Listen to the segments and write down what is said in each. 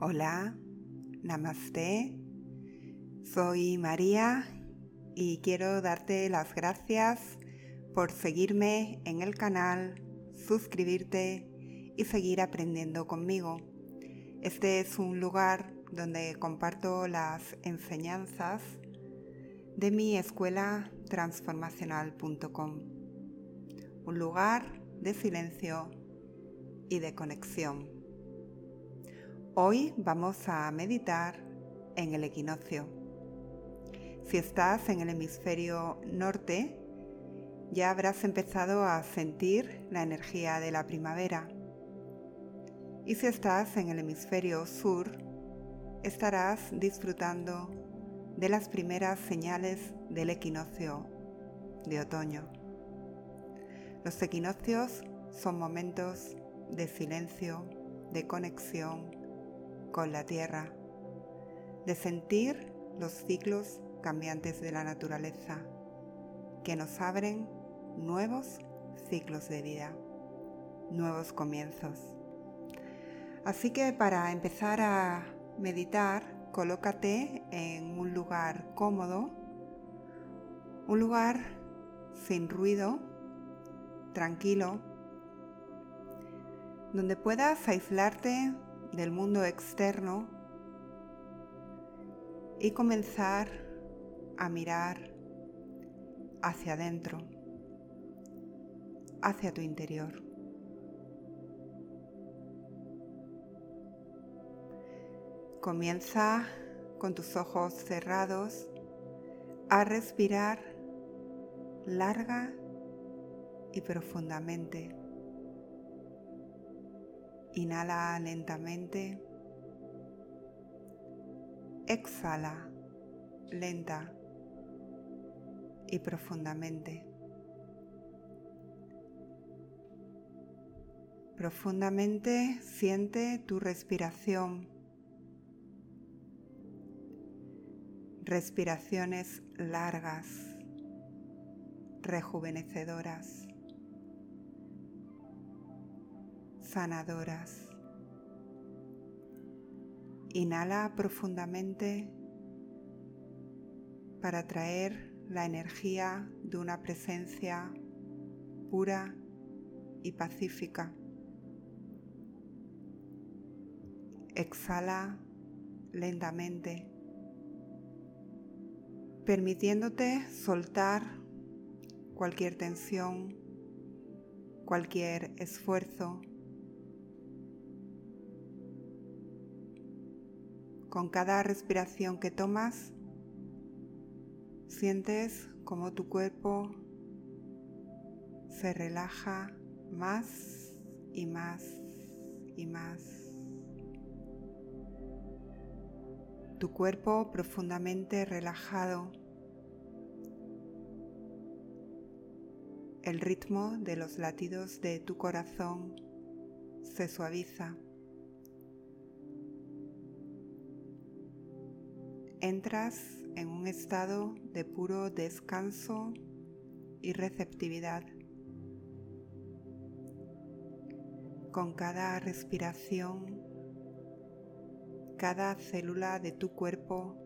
Hola, namaste. Soy María y quiero darte las gracias por seguirme en el canal, suscribirte y seguir aprendiendo conmigo. Este es un lugar donde comparto las enseñanzas de mi escuela transformacional.com. Un lugar de silencio y de conexión. Hoy vamos a meditar en el equinoccio. Si estás en el hemisferio norte, ya habrás empezado a sentir la energía de la primavera. Y si estás en el hemisferio sur, estarás disfrutando de las primeras señales del equinoccio de otoño. Los equinoccios son momentos de silencio, de conexión con la tierra, de sentir los ciclos cambiantes de la naturaleza que nos abren nuevos ciclos de vida, nuevos comienzos. Así que para empezar a meditar, colócate en un lugar cómodo, un lugar sin ruido, tranquilo, donde puedas aislarte del mundo externo y comenzar a mirar hacia adentro, hacia tu interior. Comienza con tus ojos cerrados a respirar larga y profundamente. Inhala lentamente. Exhala lenta y profundamente. Profundamente siente tu respiración. Respiraciones largas, rejuvenecedoras. Sanadoras. Inhala profundamente para traer la energía de una presencia pura y pacífica. Exhala lentamente, permitiéndote soltar cualquier tensión, cualquier esfuerzo Con cada respiración que tomas, sientes como tu cuerpo se relaja más y más y más. Tu cuerpo profundamente relajado. El ritmo de los latidos de tu corazón se suaviza. Entras en un estado de puro descanso y receptividad. Con cada respiración, cada célula de tu cuerpo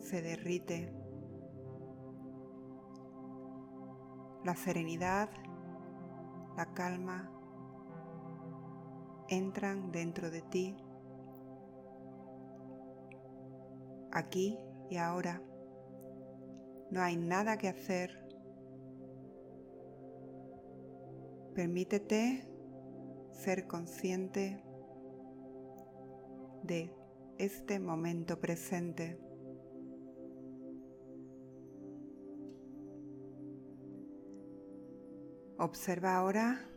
se derrite. La serenidad, la calma entran dentro de ti aquí y ahora. No hay nada que hacer. Permítete ser consciente de este momento presente. Observa ahora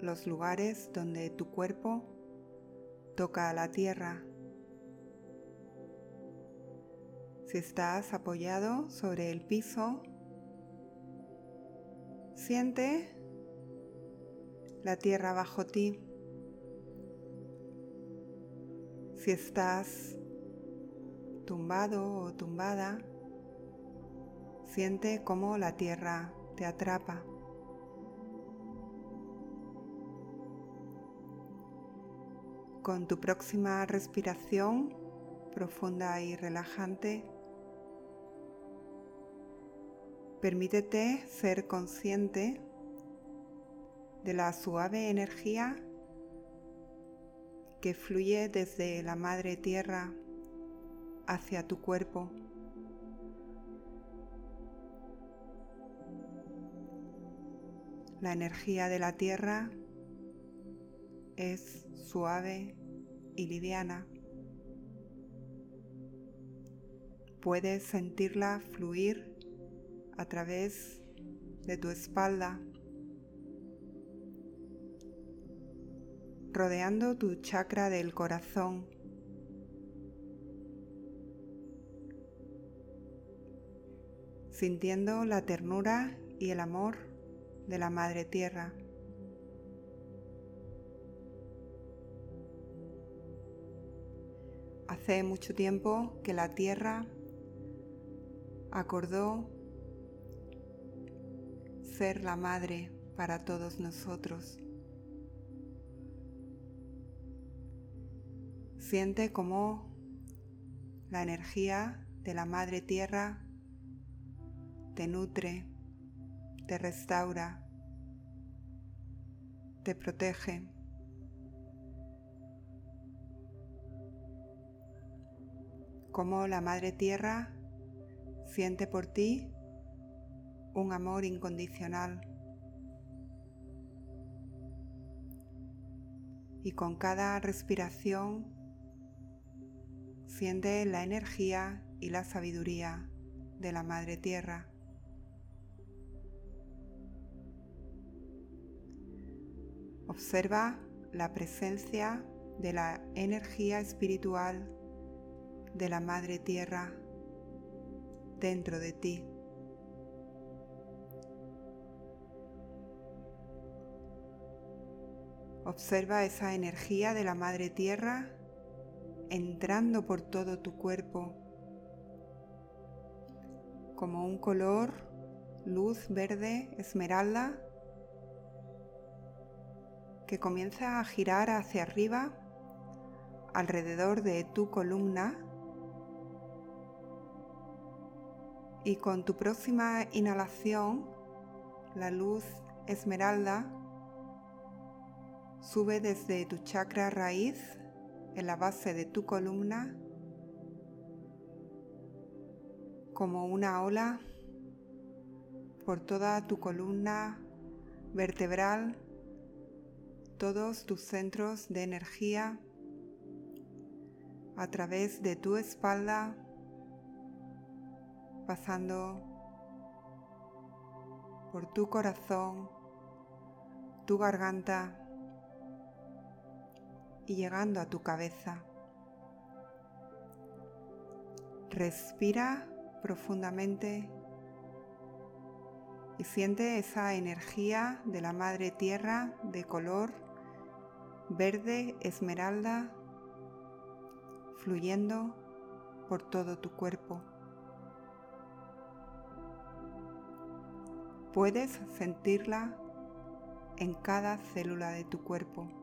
los lugares donde tu cuerpo toca a la tierra Si estás apoyado sobre el piso, siente la tierra bajo ti. Si estás tumbado o tumbada, siente cómo la tierra te atrapa. Con tu próxima respiración profunda y relajante, permítete ser consciente de la suave energía que fluye desde la madre tierra hacia tu cuerpo. La energía de la tierra es suave y liviana. Puedes sentirla fluir a través de tu espalda, rodeando tu chakra del corazón. sintiendo la ternura y el amor de la Madre Tierra. Hace mucho tiempo que la Tierra acordó ser la madre para todos nosotros. Siente como la energía de la madre tierra te nutre, te restaura, te protege. Como la madre tierra Siente por ti un amor incondicional. Y con cada respiración siente la energía y la sabiduría de la Madre Tierra. Observa la presencia de la energía espiritual de la Madre Tierra dentro de ti. Observa esa energía de la Madre Tierra entrando por todo tu cuerpo como un color luz verde esmeralda que comienza a girar hacia arriba alrededor de tu columna. Y con tu próxima inhalación la luz esmeralda sube desde tu chakra raíz en la base de tu columna como una ola por toda tu columna vertebral, todos tus centros de energía a través de tu espalda pasando por tu corazón, tu garganta y llegando a tu cabeza. Respira profundamente y siente esa energía de la Madre Tierra de color verde esmeralda fluyendo por todo tu cuerpo. Puedes sentirla en cada célula de tu cuerpo.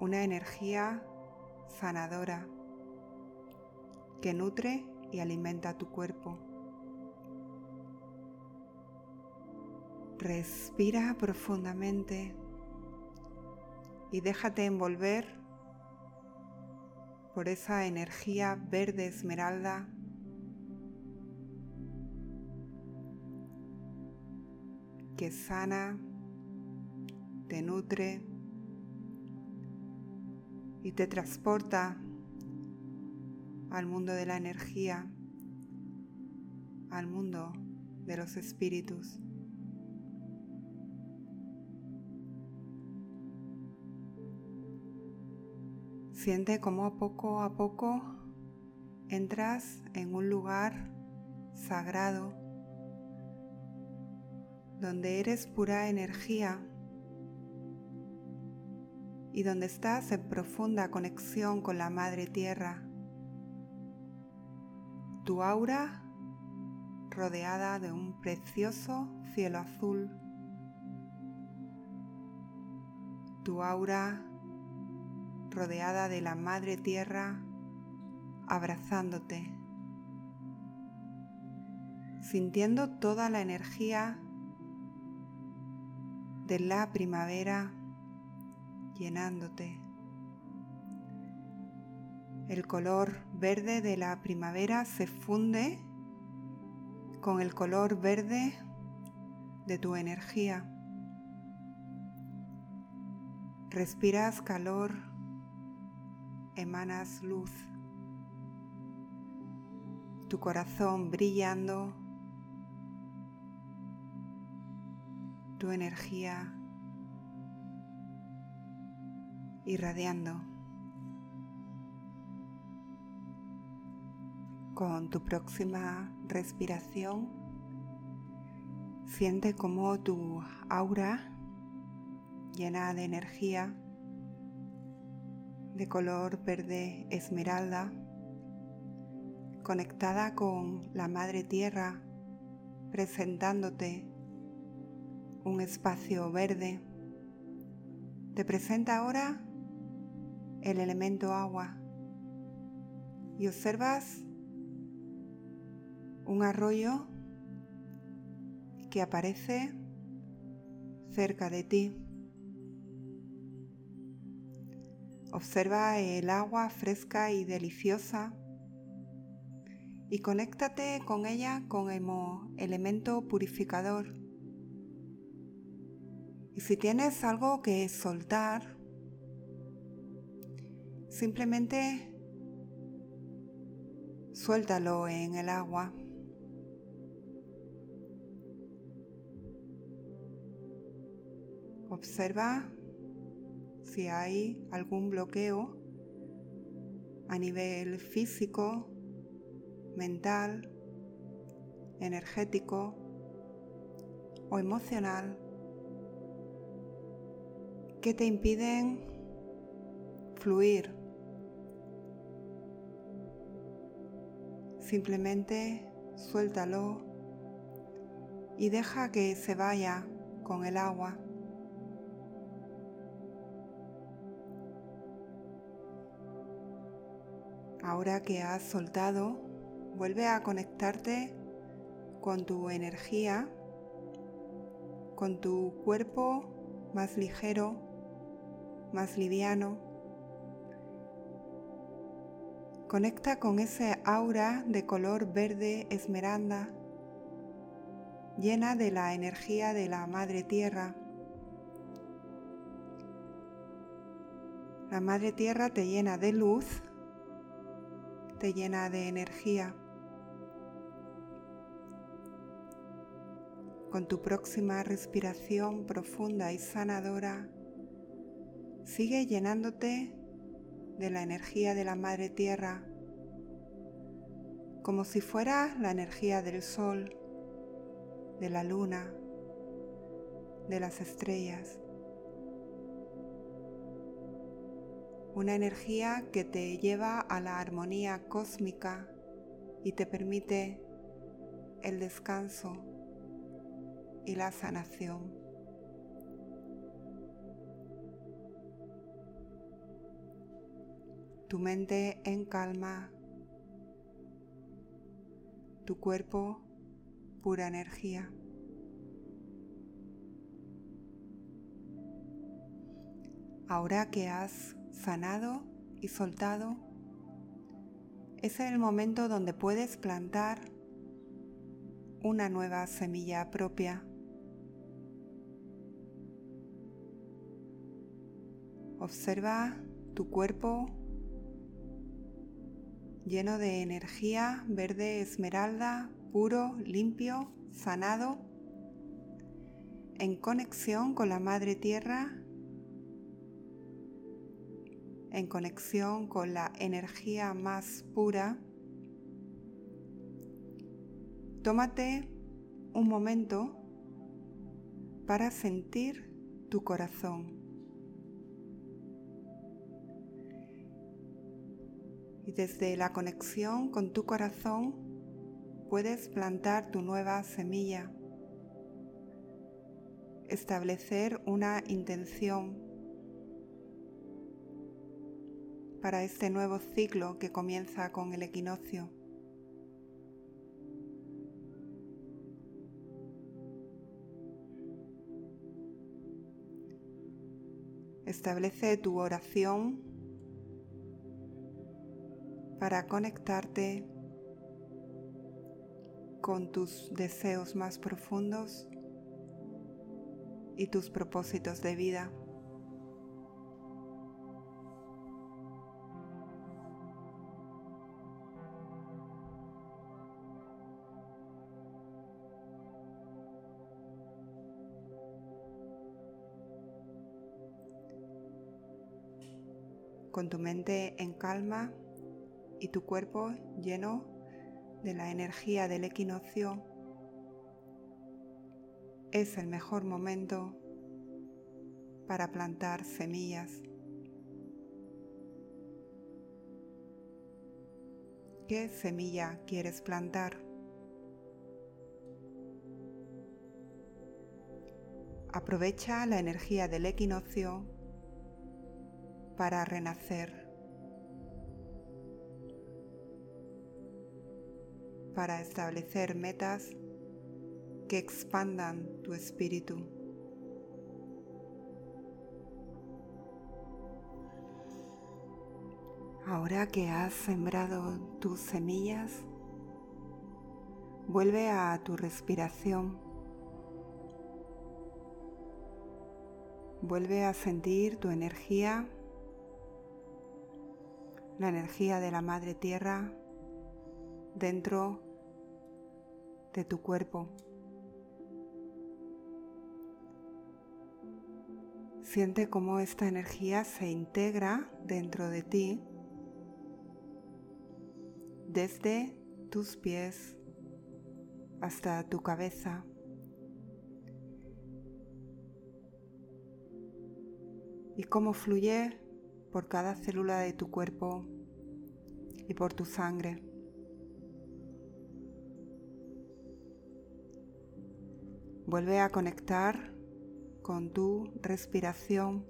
Una energía sanadora que nutre y alimenta tu cuerpo. Respira profundamente y déjate envolver por esa energía verde esmeralda que sana, te nutre y te transporta al mundo de la energía, al mundo de los espíritus. Siente como poco a poco entras en un lugar sagrado donde eres pura energía y donde estás en profunda conexión con la Madre Tierra. Tu aura rodeada de un precioso cielo azul. tu aura rodeada de la Madre Tierra, abrazándote, sintiendo toda la energía de la primavera llenándote. El color verde de la primavera se funde con el color verde de tu energía. Respiras calor, emanas luz, tu corazón brillando, tu energía irradiando. Con tu próxima respiración, siente como tu aura llena de energía de color verde esmeralda, conectada con la Madre Tierra, presentándote un espacio verde. Te presenta ahora el elemento agua y observas un arroyo que aparece cerca de ti. Observa el agua fresca y deliciosa y conéctate con ella con el elemento purificador. Y si tienes algo que soltar, Simplemente suéltalo en el agua. Observa si hay algún bloqueo a nivel físico, mental, energético o emocional que te impiden fluir Simplemente suéltalo y deja que se vaya con el agua. Ahora que has soltado, vuelve a conectarte con tu energía, con tu cuerpo más ligero, más liviano Conecta con ese aura de color verde esmeralda llena de la energía de la Madre Tierra. La Madre Tierra te llena de luz, te llena de energía. Con tu próxima respiración profunda y sanadora, sigue llenándote de la energía de la Madre Tierra, como si fuera la energía del Sol, de la Luna, de las estrellas. Una energía que te lleva a la armonía cósmica y te permite el descanso y la sanación. Tu mente en calma, tu cuerpo pura energía. Ahora que has sanado y soltado, es el momento donde puedes plantar una nueva semilla propia. Observa tu cuerpo lleno de energía verde esmeralda, puro, limpio, sanado, en conexión con la Madre Tierra, en conexión con la energía más pura. Tómate un momento para sentir tu corazón. Desde la conexión con tu corazón puedes plantar tu nueva semilla, establecer una intención para este nuevo ciclo que comienza con el equinoccio. Establece tu oración para conectarte con tus deseos más profundos y tus propósitos de vida. Con tu mente en calma y tu cuerpo lleno de la energía del equinoccio, es el mejor momento para plantar semillas. ¿Qué semilla quieres plantar? Aprovecha la energía del equinoccio para renacer. Para establecer metas que expandan tu espíritu. Ahora que has sembrado tus semillas, vuelve a tu respiración. Vuelve a sentir tu energía, la energía de la Madre Tierra dentro de tu cuerpo. Siente cómo esta energía se integra dentro de ti desde tus pies hasta tu cabeza. Y cómo fluye por cada célula de tu cuerpo y por tu sangre. Vuelve a conectar con tu respiración,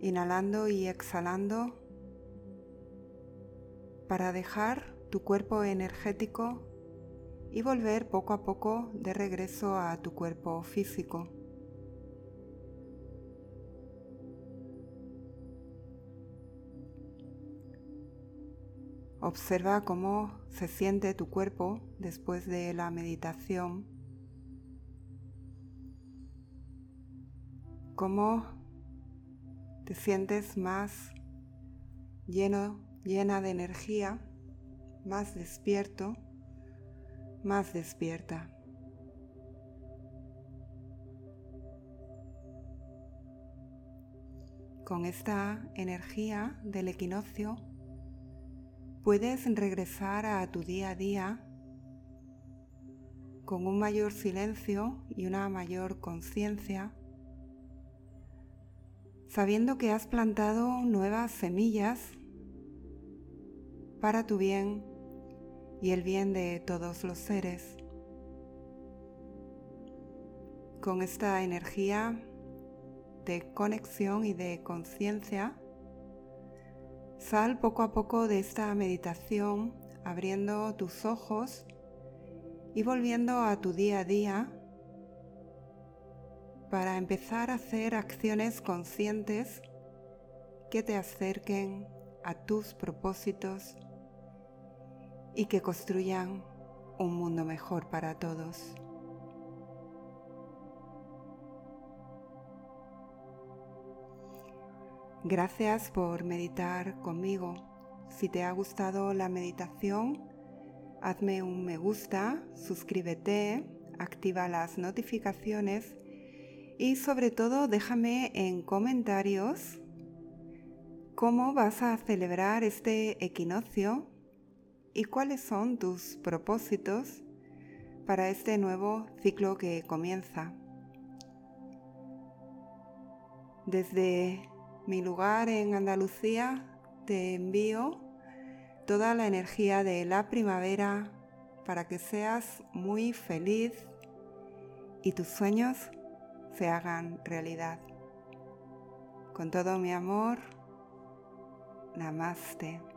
inhalando y exhalando para dejar tu cuerpo energético y volver poco a poco de regreso a tu cuerpo físico. Observa cómo se siente tu cuerpo después de la meditación. Cómo te sientes más lleno, llena de energía, más despierto, más despierta. Con esta energía del equinoccio puedes regresar a tu día a día con un mayor silencio y una mayor conciencia, sabiendo que has plantado nuevas semillas para tu bien y el bien de todos los seres. Con esta energía de conexión y de conciencia, Sal poco a poco de esta meditación abriendo tus ojos y volviendo a tu día a día para empezar a hacer acciones conscientes que te acerquen a tus propósitos y que construyan un mundo mejor para todos. Gracias por meditar conmigo. Si te ha gustado la meditación, hazme un me gusta, suscríbete, activa las notificaciones y sobre todo déjame en comentarios cómo vas a celebrar este equinoccio y cuáles son tus propósitos para este nuevo ciclo que comienza. Desde mi lugar en Andalucía, te envío toda la energía de la primavera para que seas muy feliz y tus sueños se hagan realidad. Con todo mi amor, namaste.